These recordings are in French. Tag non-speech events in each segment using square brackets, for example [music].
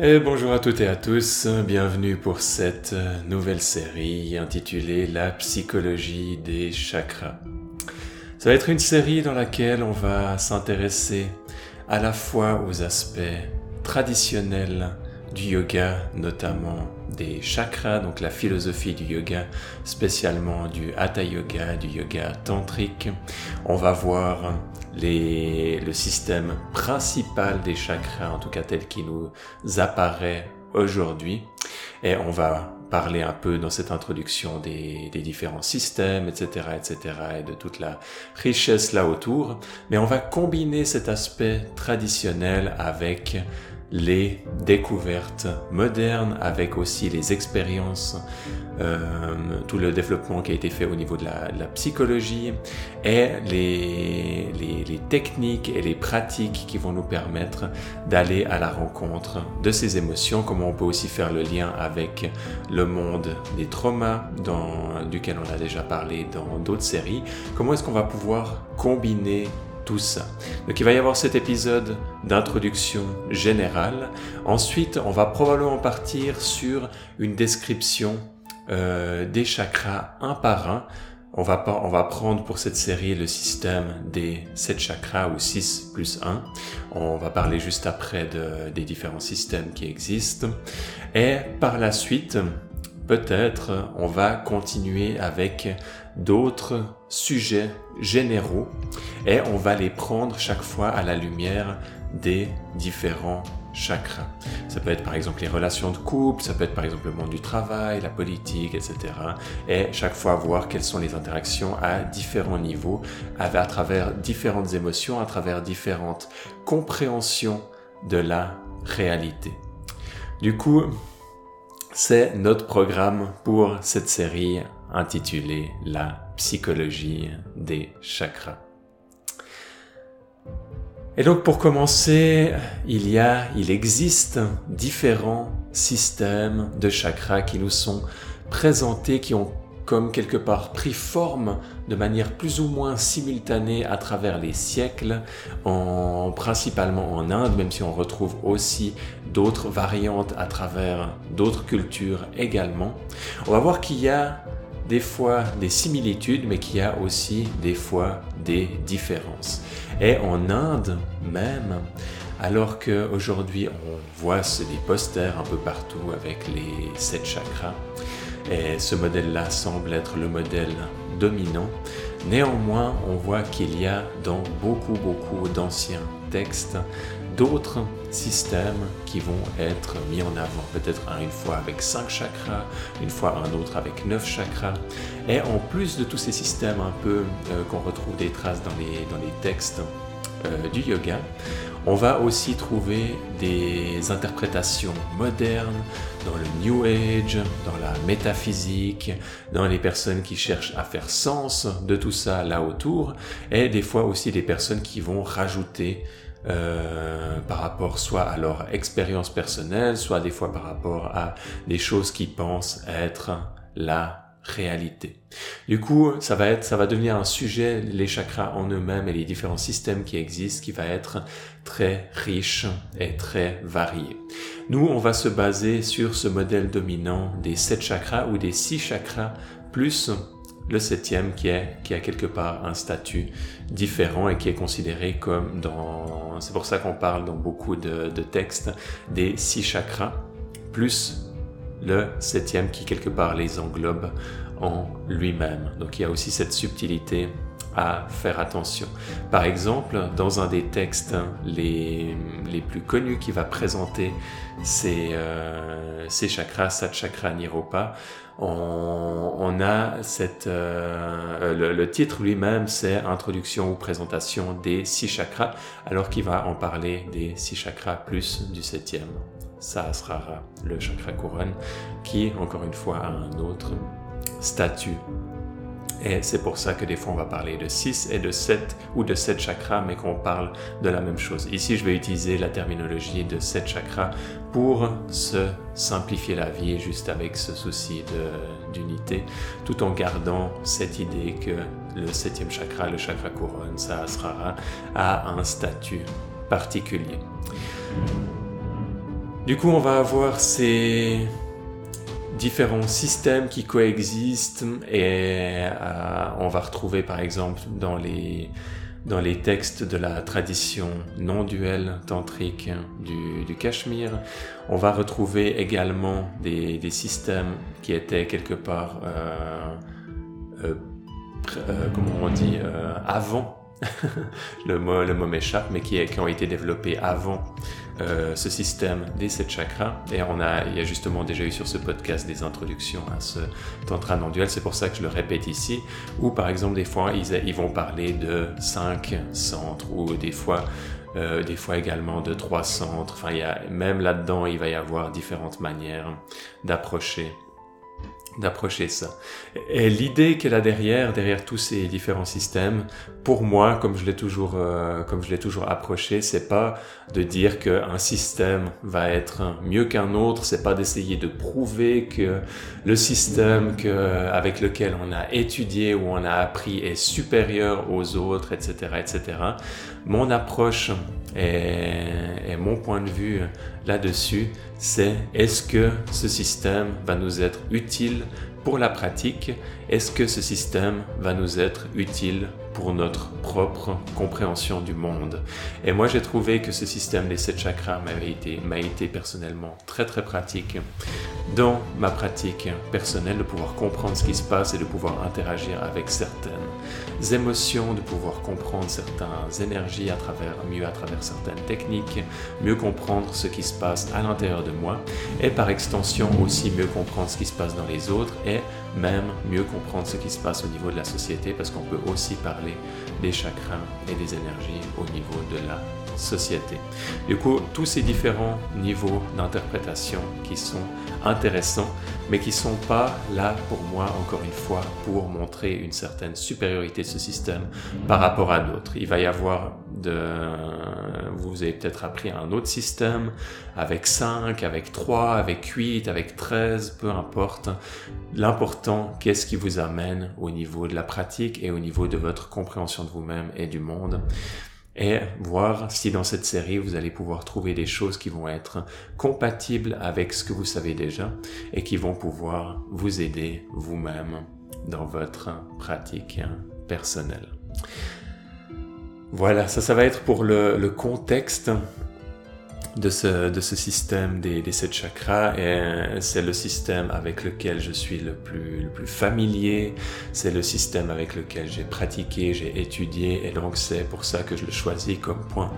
Et bonjour à toutes et à tous, bienvenue pour cette nouvelle série intitulée La psychologie des chakras. Ça va être une série dans laquelle on va s'intéresser à la fois aux aspects traditionnels du yoga, notamment des chakras, donc la philosophie du yoga, spécialement du hatha yoga, du yoga tantrique. On va voir le système principal des chakras, en tout cas tel qu'il nous apparaît aujourd'hui. Et on va parler un peu dans cette introduction des, des, différents systèmes, etc., etc., et de toute la richesse là autour. Mais on va combiner cet aspect traditionnel avec les découvertes modernes, avec aussi les expériences, euh, tout le développement qui a été fait au niveau de la, psychologie et les, techniques et les pratiques qui vont nous permettre d'aller à la rencontre de ces émotions, comment on peut aussi faire le lien avec le monde des traumas duquel on a déjà parlé dans d'autres séries, comment est-ce qu'on va pouvoir combiner tout ça. Donc il va y avoir cet épisode d'introduction générale. Ensuite, on va probablement partir sur une description euh, des chakras un par un. On va, on va prendre pour cette série le système des 7 chakras ou 6 plus 1. On va parler juste après de, des différents systèmes qui existent. Et par la suite, peut-être on va continuer avec d'autres sujets généraux et on va les prendre chaque fois à la lumière des différents chakras. Ça peut être par exemple les relations de couple, ça peut être par exemple le monde du travail, la politique, etc. Et chaque fois voir quelles sont les interactions à différents niveaux, à travers différentes émotions, à travers différentes compréhensions de la réalité. Du coup, c'est notre programme pour cette série intitulée La psychologie des chakras. Et donc pour commencer, il y a, il existe différents systèmes de chakras qui nous sont présentés, qui ont comme quelque part pris forme de manière plus ou moins simultanée à travers les siècles, en, principalement en Inde, même si on retrouve aussi d'autres variantes à travers d'autres cultures également. On va voir qu'il y a des fois des similitudes, mais qu'il y a aussi des fois des différences. Et en Inde même, alors qu'aujourd'hui on voit des posters un peu partout avec les sept chakras, et ce modèle-là semble être le modèle dominant. Néanmoins, on voit qu'il y a dans beaucoup, beaucoup d'anciens textes d'autres systèmes qui vont être mis en avant. Peut-être une fois avec cinq chakras, une fois un autre avec neuf chakras. Et en plus de tous ces systèmes un peu euh, qu'on retrouve des traces dans les, dans les textes euh, du yoga, on va aussi trouver des interprétations modernes dans le New Age, dans la métaphysique, dans les personnes qui cherchent à faire sens de tout ça là autour, et des fois aussi des personnes qui vont rajouter euh, par rapport soit à leur expérience personnelle, soit des fois par rapport à des choses qu'ils pensent être la réalité. Du coup, ça va être, ça va devenir un sujet, les chakras en eux-mêmes et les différents systèmes qui existent, qui va être très riche et très varié. Nous, on va se baser sur ce modèle dominant des sept chakras ou des six chakras plus le septième qui est qui a quelque part un statut différent et qui est considéré comme dans c'est pour ça qu'on parle dans beaucoup de, de textes des six chakras plus le septième qui quelque part les englobe en lui-même. Donc il y a aussi cette subtilité à faire attention. Par exemple, dans un des textes les, les plus connus qui va présenter ces, euh, ces chakras, Sat Chakra Niropa, on, on a cette, euh, le, le, titre lui-même, c'est Introduction ou présentation des six chakras, alors qu'il va en parler des six chakras plus du septième. Sahasrara, le chakra couronne, qui, encore une fois, a un autre statut. Et c'est pour ça que des fois on va parler de 6 et de 7 ou de 7 chakras, mais qu'on parle de la même chose. Ici, je vais utiliser la terminologie de 7 chakras pour se simplifier la vie, juste avec ce souci d'unité, tout en gardant cette idée que le septième chakra, le chakra couronne, Sahasrara, a un statut particulier. Du coup, on va avoir ces différents systèmes qui coexistent et euh, on va retrouver par exemple dans les, textes de la tradition non duelle tantrique du, Cachemire, on va retrouver également des, des systèmes qui étaient quelque part, euh, euh, comment dit, avant [laughs] le mot, le mais qui, ont été développés avant euh, ce système des sept chakras. Et on a, il y a justement déjà eu sur ce podcast des introductions à ce tantra non duel. C'est pour ça que je le répète ici. Ou par exemple, des fois, ils, vont parler de cinq centres, ou des fois, euh, des fois également de trois centres. Enfin, il y a, même là-dedans, il va y avoir différentes manières d'approcher d'approcher ça. Et l'idée qu'elle a derrière, derrière tous ces différents systèmes, pour moi, comme je l'ai toujours, euh, comme je l'ai toujours approché, c'est pas de dire qu'un système va être mieux qu'un autre, c'est pas d'essayer de prouver que le système que, avec lequel on a étudié ou on a appris est supérieur aux autres, etc., etc. Mon approche et, mon point de vue là-dessus, c'est est-ce que ce système va nous être utile pour la pratique? Est-ce que ce système va nous être utile pour notre propre compréhension du monde? Et moi, j'ai trouvé que ce système des sept chakras m'a été, m'a été personnellement très très pratique dans ma pratique personnelle de pouvoir comprendre ce qui se passe et de pouvoir interagir avec certaines émotions, de pouvoir comprendre certaines énergies à travers, mieux à travers certaines techniques, mieux comprendre ce qui se passe à l'intérieur de moi et par extension aussi mieux comprendre ce qui se passe dans les autres et même mieux comprendre ce qui se passe au niveau de la société parce qu'on peut aussi parler des chakras et des énergies au niveau de la société. Du coup, tous ces différents niveaux d'interprétation qui sont intéressants, mais qui sont pas là pour moi, encore une fois, pour montrer une certaine supériorité de ce système par rapport à d'autres. Il va y avoir de, vous avez peut-être appris un autre système avec 5, avec 3, avec 8, avec 13, peu importe. L'important, qu'est-ce qui vous amène au niveau de la pratique et au niveau de votre compréhension de vous-même et du monde? Et voir si dans cette série vous allez pouvoir trouver des choses qui vont être compatibles avec ce que vous savez déjà et qui vont pouvoir vous aider vous-même dans votre pratique personnelle. Voilà, ça, ça va être pour le, contexte de ce, de ce système des, des sept chakras. Et c'est le système avec lequel je suis le plus, le plus familier, c'est le système avec lequel j'ai pratiqué, j'ai étudié. Et donc c'est pour ça que je le choisis comme point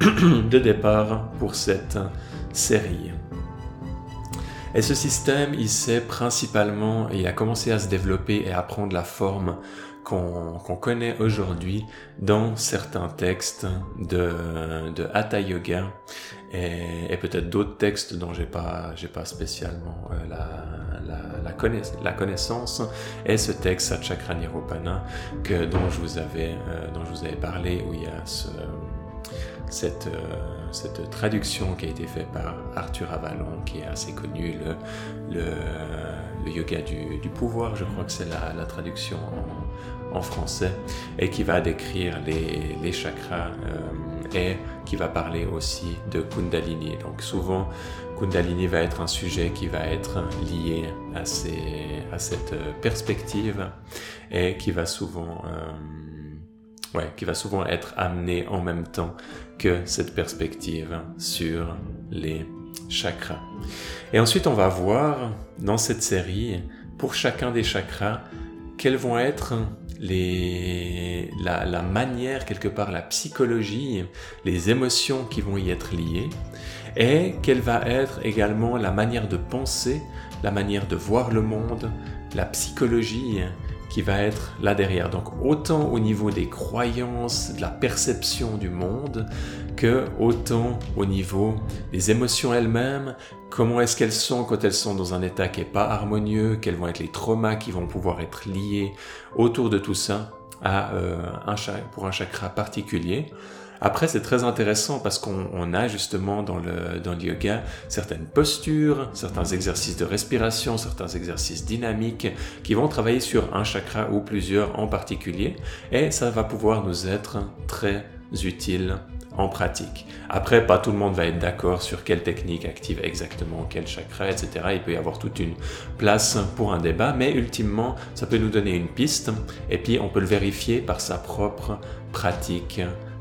[clears throat] de départ pour cette série. Et ce système, il s'est principalement, il a commencé à se développer et à prendre la forme qu'on connaît aujourd'hui dans certains textes de, de Hatha Yoga et, peut-être d'autres textes dont j'ai pas pas spécialement euh, la, la, la, connaiss la, connaissance. Et ce texte Satchakra Niropana que dont je vous avais euh, dont je vous avais parlé où il y a euh, cette traduction qui a été faite par Arthur Avalon, qui est assez connu, le, yoga du, pouvoir, je crois que c'est la, traduction en, français, et qui va décrire les, chakras et qui va parler aussi de Kundalini. Donc souvent, Kundalini va être un sujet qui va être lié à, cette perspective et qui va souvent... Euh, ouais, qui va souvent être amené en même temps que cette perspective sur les chakras. Et ensuite, on va voir dans cette série, pour chacun des chakras, quelles vont être la, manière, quelque part, la psychologie, les émotions qui vont y être liées, et quelle va être également la manière de penser, la manière de voir le monde, la psychologie qui va être là derrière. Donc autant au niveau des croyances, de la perception du monde, que autant au niveau des émotions elles-mêmes, comment est-ce qu'elles sont quand elles sont dans un état qui n'est pas harmonieux, quels vont être les traumas qui vont pouvoir être liés autour de tout ça à, euh, un, pour un chakra particulier. Après, c'est très intéressant parce qu'on a justement dans le, dans le yoga certaines postures, certains exercices de respiration, certains exercices dynamiques qui vont travailler sur un chakra ou plusieurs en particulier et ça va pouvoir nous être très utiles en pratique. Après, pas tout le monde va être d'accord sur quelle technique active exactement quel chakra, etc. Il peut y avoir toute une place pour un débat, mais ultimement, ça peut nous donner une piste, et puis on peut le vérifier par sa propre pratique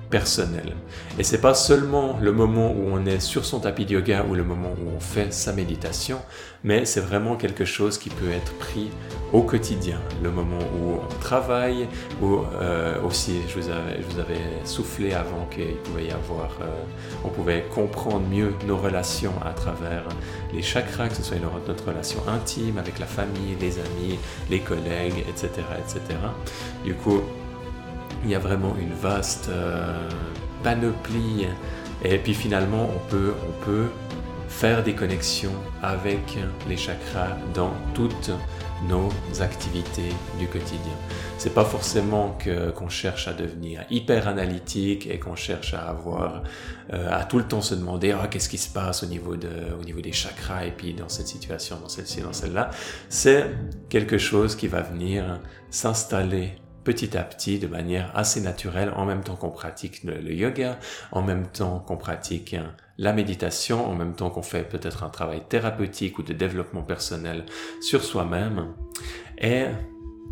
personnel. Et c'est pas seulement le moment où on est sur son tapis de yoga ou le moment où on fait sa méditation, mais c'est vraiment quelque chose qui peut être pris au quotidien. Le moment où on travaille, ou euh, aussi, je vous, avais, soufflé avant qu'il pouvait y avoir, euh, on pouvait comprendre mieux nos relations à travers les chakras, que ce soit notre relation intime avec la famille, les amis, les collègues, etc., etc. Du coup, il y a vraiment une vaste euh, panoplie. Et puis finalement, on peut, on peut faire des connexions avec les chakras dans toutes nos activités du quotidien. C'est pas forcément que qu'on cherche à devenir hyper analytique et qu'on cherche à avoir euh, à tout le temps se demander ah, qu'est-ce qui se passe au niveau de au niveau des chakras et puis dans cette situation, dans celle-ci, dans celle-là. C'est quelque chose qui va venir s'installer petit à petit, de manière assez naturelle, en même temps qu'on pratique le, yoga, en même temps qu'on pratique hein, la méditation, en même temps qu'on fait peut-être un travail thérapeutique ou de développement personnel sur soi-même. Et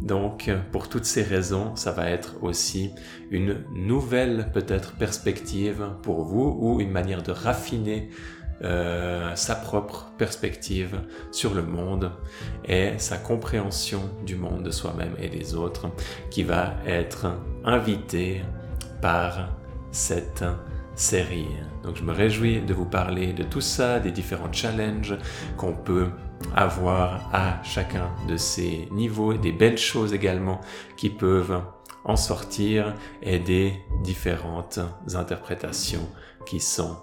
donc, pour toutes ces raisons, ça va être aussi une nouvelle peut-être perspective pour vous ou une manière de raffiner euh, sa propre perspective sur le monde et sa compréhension du monde de soi-même et des autres qui va être invitée par cette série. Donc je me réjouis de vous parler de tout ça, des différents challenges qu'on peut avoir à chacun de ces niveaux, des belles choses également qui peuvent en sortir et des différentes interprétations qui sont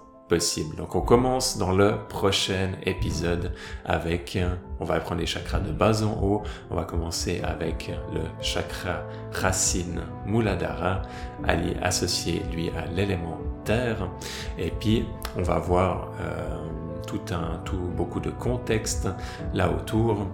donc on commence dans le prochain épisode avec, on va apprendre les chakras de bas en haut, on va commencer avec le chakra racine Muladhara, associé lui à l'élément terre, et puis on va voir euh, tout un, tout beaucoup de contexte là autour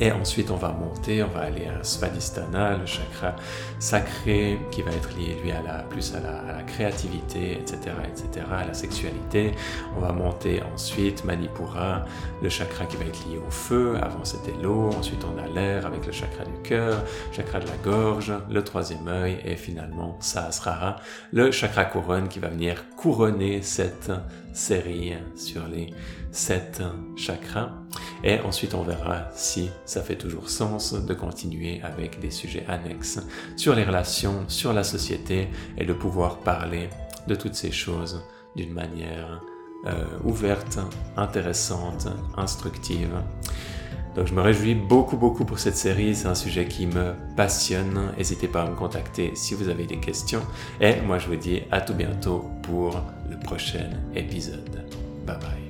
et ensuite, on va monter, on va aller à Svadhisthana, le chakra sacré, qui va être lié, lui, à la, plus à la, créativité, etc., etc., à la sexualité. On va monter ensuite Manipura, le chakra qui va être lié au feu. Avant, c'était l'eau. Ensuite, on a l'air avec le chakra du cœur, chakra de la gorge, le troisième œil, et finalement, Sahasrara, le chakra couronne qui va venir couronner cette série sur les sept chakras. Et ensuite, on verra si ça fait toujours sens de continuer avec des sujets annexes sur les relations, sur la société et de pouvoir parler de toutes ces choses d'une manière euh, ouverte, intéressante, instructive. Donc je me réjouis beaucoup beaucoup pour cette série, c'est un sujet qui me passionne. N'hésitez pas à me contacter si vous avez des questions. Et moi je vous dis à tout bientôt pour le prochain épisode. Bye bye.